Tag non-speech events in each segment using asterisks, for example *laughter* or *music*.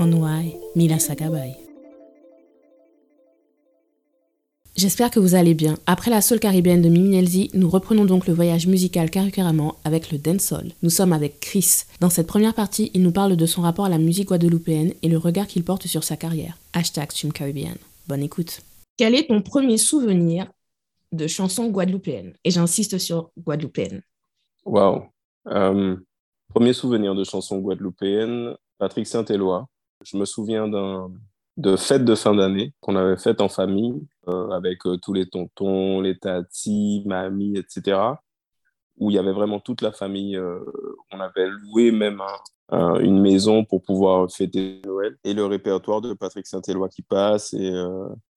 Onwai. J'espère que vous allez bien. Après la soul caribéenne de Mimi Nelzi, nous reprenons donc le voyage musical carrément avec le dancehall. Nous sommes avec Chris. Dans cette première partie, il nous parle de son rapport à la musique guadeloupéenne et le regard qu'il porte sur sa carrière. Hashtag Stream Caribbean. Bonne écoute. Quel est ton premier souvenir de chanson guadeloupéenne? Et j'insiste sur guadeloupéenne. Waouh. Euh, premier souvenir de chanson guadeloupéenne, Patrick Saint-Éloi. Je me souviens de fêtes de fin d'année qu'on avait faites en famille euh, avec euh, tous les tontons, les tatis, mamie, etc. Où il y avait vraiment toute la famille. Euh, on avait loué même une maison pour pouvoir fêter Noël. Et le répertoire de Patrick Saint-Éloi qui passe et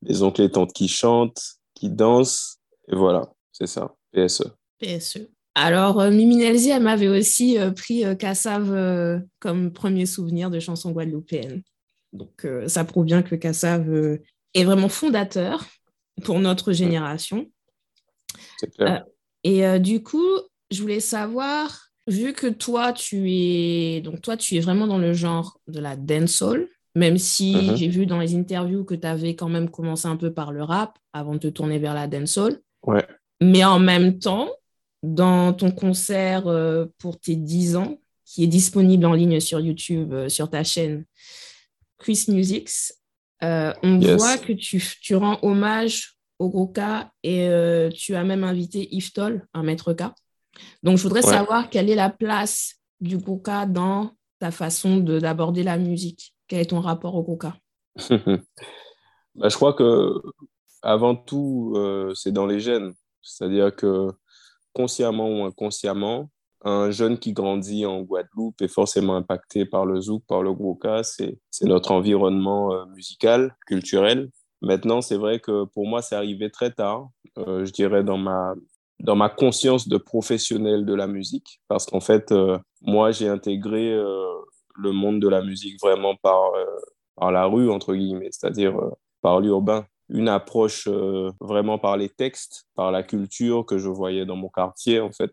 les oncles et tantes qui chantent, qui dansent. Et voilà, c'est ça, PSE. PSE. Alors, Mimi Nelzi, elle m'avait aussi pris Cassav comme premier souvenir de chanson guadeloupéenne. Donc, ça prouve bien que Cassav est vraiment fondateur pour notre génération. Clair. et du coup, je voulais savoir, vu que toi, tu es donc toi, tu es vraiment dans le genre de la dancehall, même si mm-hmm. j'ai vu dans les interviews que tu avais quand même commencé un peu par le rap avant de te tourner vers la dancehall. Ouais. Mais en même temps, dans ton concert euh, pour tes 10 ans, qui est disponible en ligne sur YouTube, euh, sur ta chaîne Chris Musics. Euh, on voit que tu, tu, rends hommage au gros K et tu as même invité Yves Toll, un maître K. Donc, je voudrais savoir quelle est la place du gros K dans ta façon d'aborder la musique. Quel est ton rapport au gros K? *laughs* Bah, Je crois que avant tout, c'est dans les gènes. C'est-à-dire que consciemment ou inconsciemment, un jeune qui grandit en Guadeloupe est forcément impacté par le zouk, par le gros c'est notre environnement euh, musical, culturel. Maintenant, c'est vrai que pour moi, c'est arrivé très tard, euh, je dirais dans ma, dans ma conscience de professionnel de la musique, parce qu'en fait, euh, moi, j'ai intégré le monde de la musique vraiment par, par la rue, entre guillemets, c'est-à-dire par l'urbain une approche euh, vraiment par les textes, par la culture que je voyais dans mon quartier, en fait,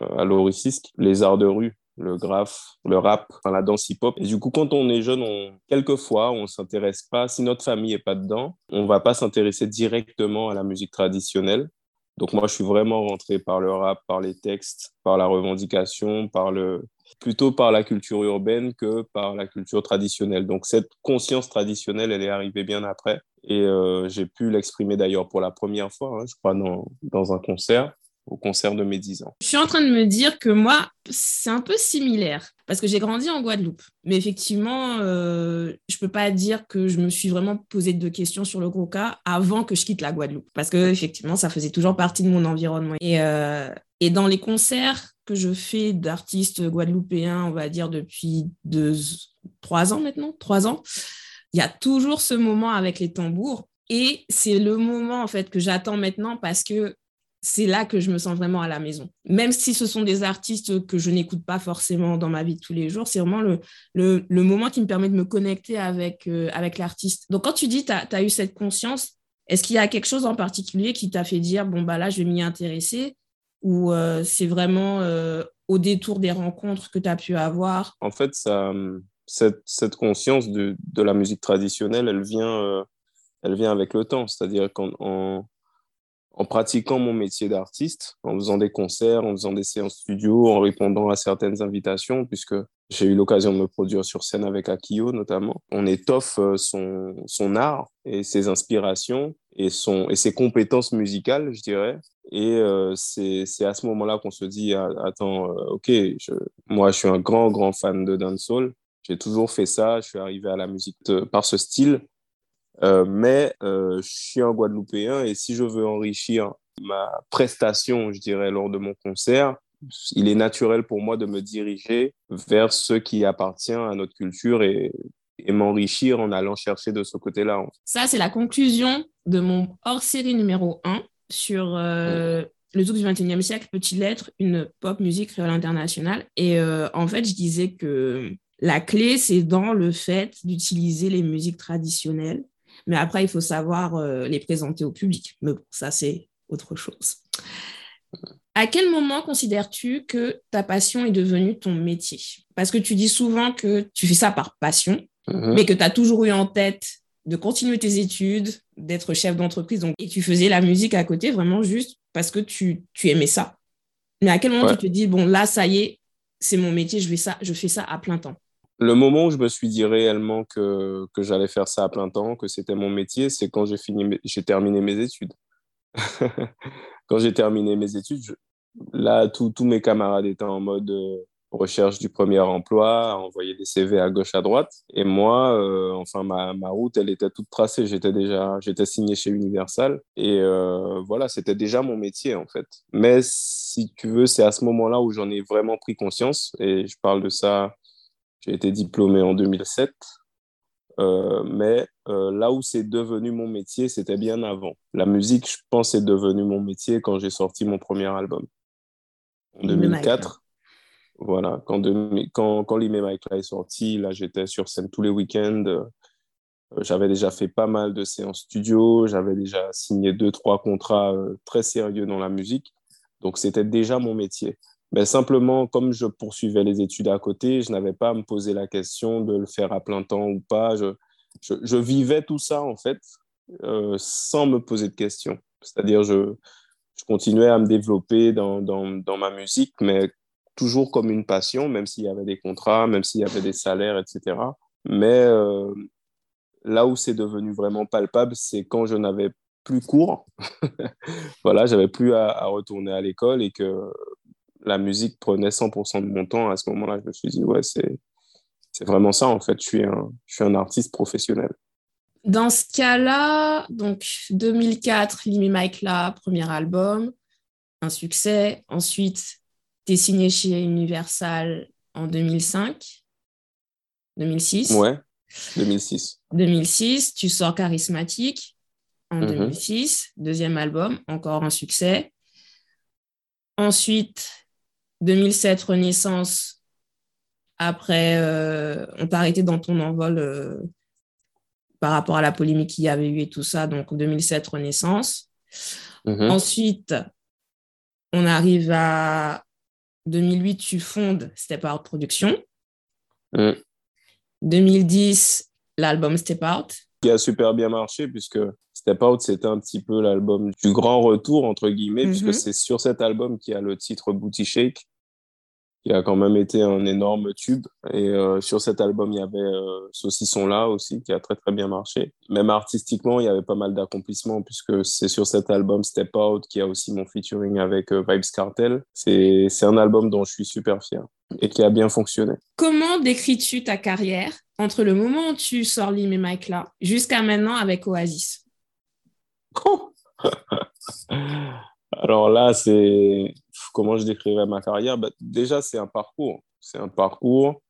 euh, à l'Oricisque, les arts de rue, le graphe, le rap, la danse hip-hop. Et du coup, quand on est jeune, on, quelquefois, on s'intéresse pas, si notre famille est pas dedans, on va pas s'intéresser directement à la musique traditionnelle. Donc moi, je suis vraiment rentré par le rap, par les textes, par la revendication, par le, plutôt par la culture urbaine que par la culture traditionnelle. Donc cette conscience traditionnelle, elle est arrivée bien après. Et euh, j'ai pu l'exprimer d'ailleurs pour la première fois, hein, je crois, dans, dans un concert au concert de mes 10 ans. Je suis en train de me dire que moi, c'est un peu similaire parce que j'ai grandi en Guadeloupe. Mais effectivement, euh, je ne peux pas dire que je me suis vraiment posé de questions sur le cas avant que je quitte la Guadeloupe parce que effectivement, ça faisait toujours partie de mon environnement. Et, euh, et dans les concerts que je fais d'artistes guadeloupéens, on va dire depuis deux, trois ans maintenant, trois ans, il y a toujours ce moment avec les tambours. Et c'est le moment en fait que j'attends maintenant parce que c'est là que je me sens vraiment à la maison. Même si ce sont des artistes que je n'écoute pas forcément dans ma vie de tous les jours, c'est vraiment le, moment qui me permet de me connecter avec, euh, avec l'artiste. Donc quand tu dis tu as, eu cette conscience, est-ce qu'il y a quelque chose en particulier qui t'a fait dire, bon, bah là, je vais m'y intéresser? Ou euh, c'est vraiment euh, au détour des rencontres que tu as pu avoir? En fait, ça, cette, cette conscience de, la musique traditionnelle, elle vient, elle vient avec le temps. C'est-à-dire qu'en en pratiquant mon métier d'artiste, en faisant des concerts, en faisant des séances studio, en répondant à certaines invitations, puisque j'ai eu l'occasion de me produire sur scène avec Akio notamment. On étoffe euh, son, son art et ses inspirations et, son, et ses compétences musicales, je dirais. Et euh, c'est à ce moment-là qu'on se dit, ah, attends, euh, ok, moi je suis un grand, grand fan de dancehall. J'ai toujours fait ça, je suis arrivé à la musique par ce style. Euh, mais euh, je suis un Guadeloupéen et si je veux enrichir ma prestation, je dirais, lors de mon concert, il est naturel pour moi de me diriger vers ce qui appartient à notre culture et et m'enrichir en allant chercher de ce côté-là. Ça, c'est la conclusion de mon hors-série numéro 1 sur euh, le zouk du 21e siècle peut-il être une pop musique créole internationale? Et euh, en fait, je disais que la clé, c'est dans le fait d'utiliser les musiques traditionnelles. Mais après, il faut savoir euh, les présenter au public. Mais bon, ça, c'est autre chose. À quel moment considères-tu que ta passion est devenue ton métier? Parce que tu dis souvent que tu fais ça par passion, mhm. mais que tu as toujours eu en tête de continuer tes études, d'être chef d'entreprise, donc, et tu faisais la musique à côté vraiment juste parce que tu, aimais ça. Mais à quel moment tu te dis, bon, là, ça y est, c'est mon métier, je fais ça, je fais ça à plein temps? Le moment où je me suis dit réellement que, que j'allais faire ça à plein temps, que c'était mon métier, c'est quand j'ai fini, j'ai terminé mes études. *laughs* quand j'ai terminé mes études, là, tous mes camarades étaient en mode euh, recherche du premier emploi, envoyer des CV à gauche, à droite. Et moi, euh, enfin, ma, ma, route, elle était toute tracée. J'étais déjà, j'étais signé chez Universal. Et euh, voilà, c'était déjà mon métier, en fait. Mais si tu veux, c'est à ce moment-là où j'en ai vraiment pris conscience. Et je parle de ça, j'ai été diplômé en 2007. Euh, mais là où c'est devenu mon métier, c'était bien avant. La musique, je pense, est devenu mon métier quand j'ai sorti mon premier album en 2004. Voilà, quand, quand, quand est sorti, là, j'étais sur scène tous les week-ends. Euh, j'avais déjà fait pas mal de séances studio, j'avais déjà signé deux, trois contrats euh, très sérieux dans la musique. Donc, c'était déjà mon métier. Mais simplement, comme je poursuivais les études à côté, je n'avais pas à me poser la question de le faire à plein temps ou pas. Je, je, vivais tout ça, en fait, euh, sans me poser de questions. C'est-à-dire, je, je continuais à me développer dans, dans, dans ma musique, mais toujours comme une passion, même s'il y avait des contrats, même s'il y avait des salaires, etc. Mais euh, là où c'est devenu vraiment palpable, c'est quand je n'avais plus cours. *laughs* voilà, j'avais plus à, retourner à l'école et que la musique prenait 100% de mon temps. À ce moment-là, je me suis dit, ouais, c'est, c'est vraiment ça, en fait. Je suis, un, je suis un artiste professionnel. Dans ce cas-là, donc 2004, Limi Mike là, premier album, un succès. Ensuite, signé chez Universal en 2005, 2006. Ouais, 2006. 2006, tu sors Charismatique en 2006, mhm. deuxième album, encore un succès. Ensuite, 2007, Renaissance. Après, euh, on t'a arrêté dans ton envol euh, par rapport à la polémique qu'il y avait eu et tout ça. Donc, 2007, Renaissance. Mhm. Ensuite, on arrive à 2008, tu fondes Step Out Production. 2010, mm. l'album Step Out. Qui a super bien marché puisque Step Out, c'était un petit peu l'album du grand retour, entre guillemets, puisque mm-hmm. c'est sur cet album qu'il y a le titre Booty Shake qui a quand même été un énorme tube. Et euh, sur cet album, il y avait euh, Saucisson-là aussi, qui a très très bien marché. Même artistiquement, il y avait pas mal d'accomplissements, puisque c'est sur cet album Step Out qui a aussi mon featuring avec euh, Vibes Cartel. C'est un album dont je suis super fier et qui a bien fonctionné. Comment décris-tu ta carrière entre le moment où tu sors Lim et Mike là jusqu'à maintenant avec Oasis? *laughs* Alors là, c'est comment je décrirais ma carrière bah, Déjà, c'est un parcours. C'est un parcours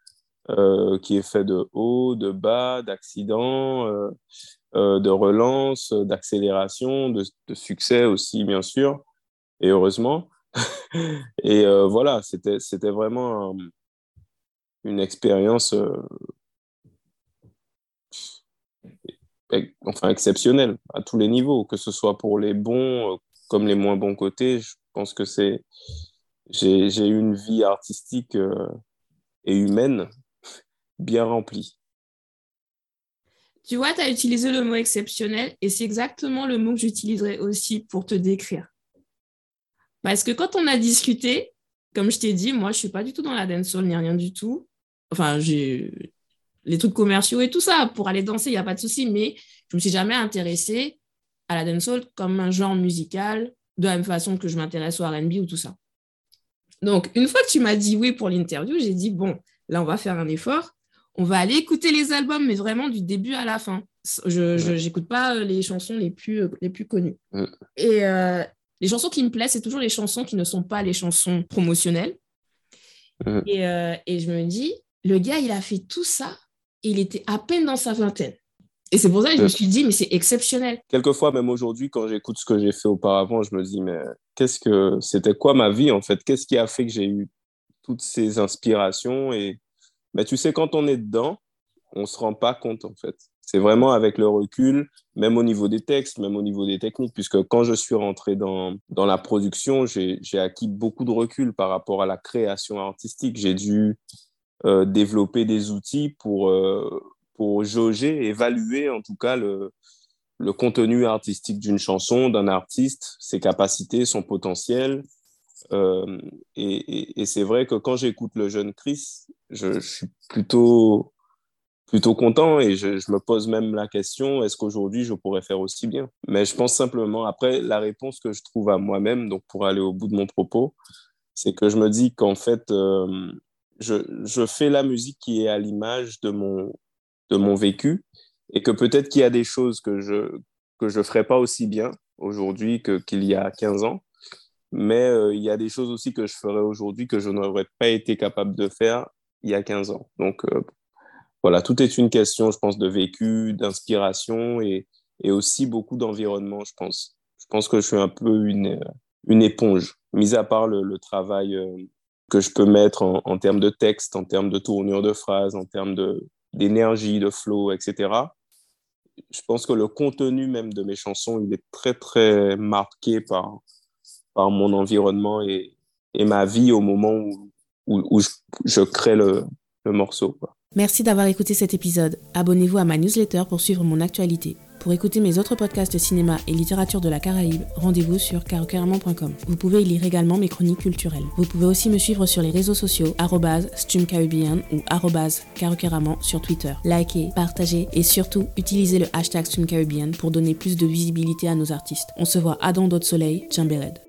euh, qui est fait de haut, de bas, d'accidents, euh, euh, de relance, d'accélération, de, succès aussi, bien sûr, et heureusement. *laughs* et voilà, c'était, vraiment une expérience enfin exceptionnelle à tous les niveaux, que ce soit pour les bons comme les moins bons côtés. Pense que c'est j'ai eu une vie artistique euh, et humaine bien remplie. Tu vois, tu as utilisé le mot exceptionnel et c'est exactement le mot que j'utiliserai aussi pour te décrire. Parce que quand on a discuté, comme je t'ai dit, moi, je suis pas du tout dans la dancehall ni rien du tout. Enfin, j'ai les trucs commerciaux et tout ça. Pour aller danser, il n'y a pas de souci, mais je me suis jamais intéressée à la dancehall comme un genre musical de la même façon que je m'intéresse au R&B ou tout ça. Donc, une fois que tu m'as dit oui pour l'interview, j'ai dit, bon, là, on va faire un effort. On va aller écouter les albums, mais vraiment du début à la fin. Je n'écoute pas euh, les chansons les plus, euh, les plus connues. Et euh, les chansons qui me plaisent, c'est toujours les chansons qui ne sont pas les chansons promotionnelles. Et, et, je me dis, le gars, il a fait tout ça et il était à peine dans sa vingtaine. Et c'est pour ça que je me suis dit, mais c'est exceptionnel. Quelquefois, même aujourd'hui, quand j'écoute ce que j'ai fait auparavant, je me dis, mais qu'est-ce que c'était quoi ma vie en fait? Qu'est-ce qui a fait que j'ai eu toutes ces inspirations? Et mais tu sais, quand on est dedans, on se rend pas compte en fait. C'est vraiment avec le recul, même au niveau des textes, même au niveau des techniques, puisque quand je suis rentré dans, dans la production, j'ai acquis beaucoup de recul par rapport à la création artistique. J'ai dû euh, développer des outils pour, euh, pour jauger, évaluer en tout cas le, contenu artistique d'une chanson, d'un artiste, ses capacités, son potentiel. Euh, et, c'est vrai que quand j'écoute le jeune Chris, je, suis plutôt, plutôt content et je, je me pose même la question, est-ce qu'aujourd'hui je pourrais faire aussi bien? Mais je pense simplement, après, la réponse que je trouve à moi-même, donc pour aller au bout de mon propos, c'est que je me dis qu'en fait, euh, je, je, fais la musique qui est à l'image de mon, de mon vécu et que peut-être qu'il y a des choses que je que je ferais pas aussi bien aujourd'hui que qu'il y a 15 ans mais euh, il y a des choses aussi que je ferais aujourd'hui que je n'aurais pas été capable de faire il y a 15 ans. Donc euh, voilà tout est une question je pense de vécu d'inspiration et, et aussi beaucoup d'environnement je pense. Je pense que je suis un peu une une éponge mis à part le, travail euh, que je peux mettre en, en termes de texte en termes de tournure de phrases en termes de d'énergie, de flow, etc. Je pense que le contenu même de mes chansons, il est très, très marqué par, par mon environnement et, et ma vie au moment où, où, je, crée le, le morceau. Merci d'avoir écouté cet épisode. Abonnez-vous à ma newsletter pour suivre mon actualité. Pour écouter mes autres podcasts cinéma et littérature de la Caraïbe, rendez-vous sur carocaramon.com. Vous pouvez y lire également mes chroniques culturelles. Vous pouvez aussi me suivre sur les réseaux sociaux stumcaribbean ou carocaramon sur Twitter. Likez, partagez et surtout utilisez le hashtag stumcaribbean pour donner plus de visibilité à nos artistes. On se voit à Don d'autres soleil, Red.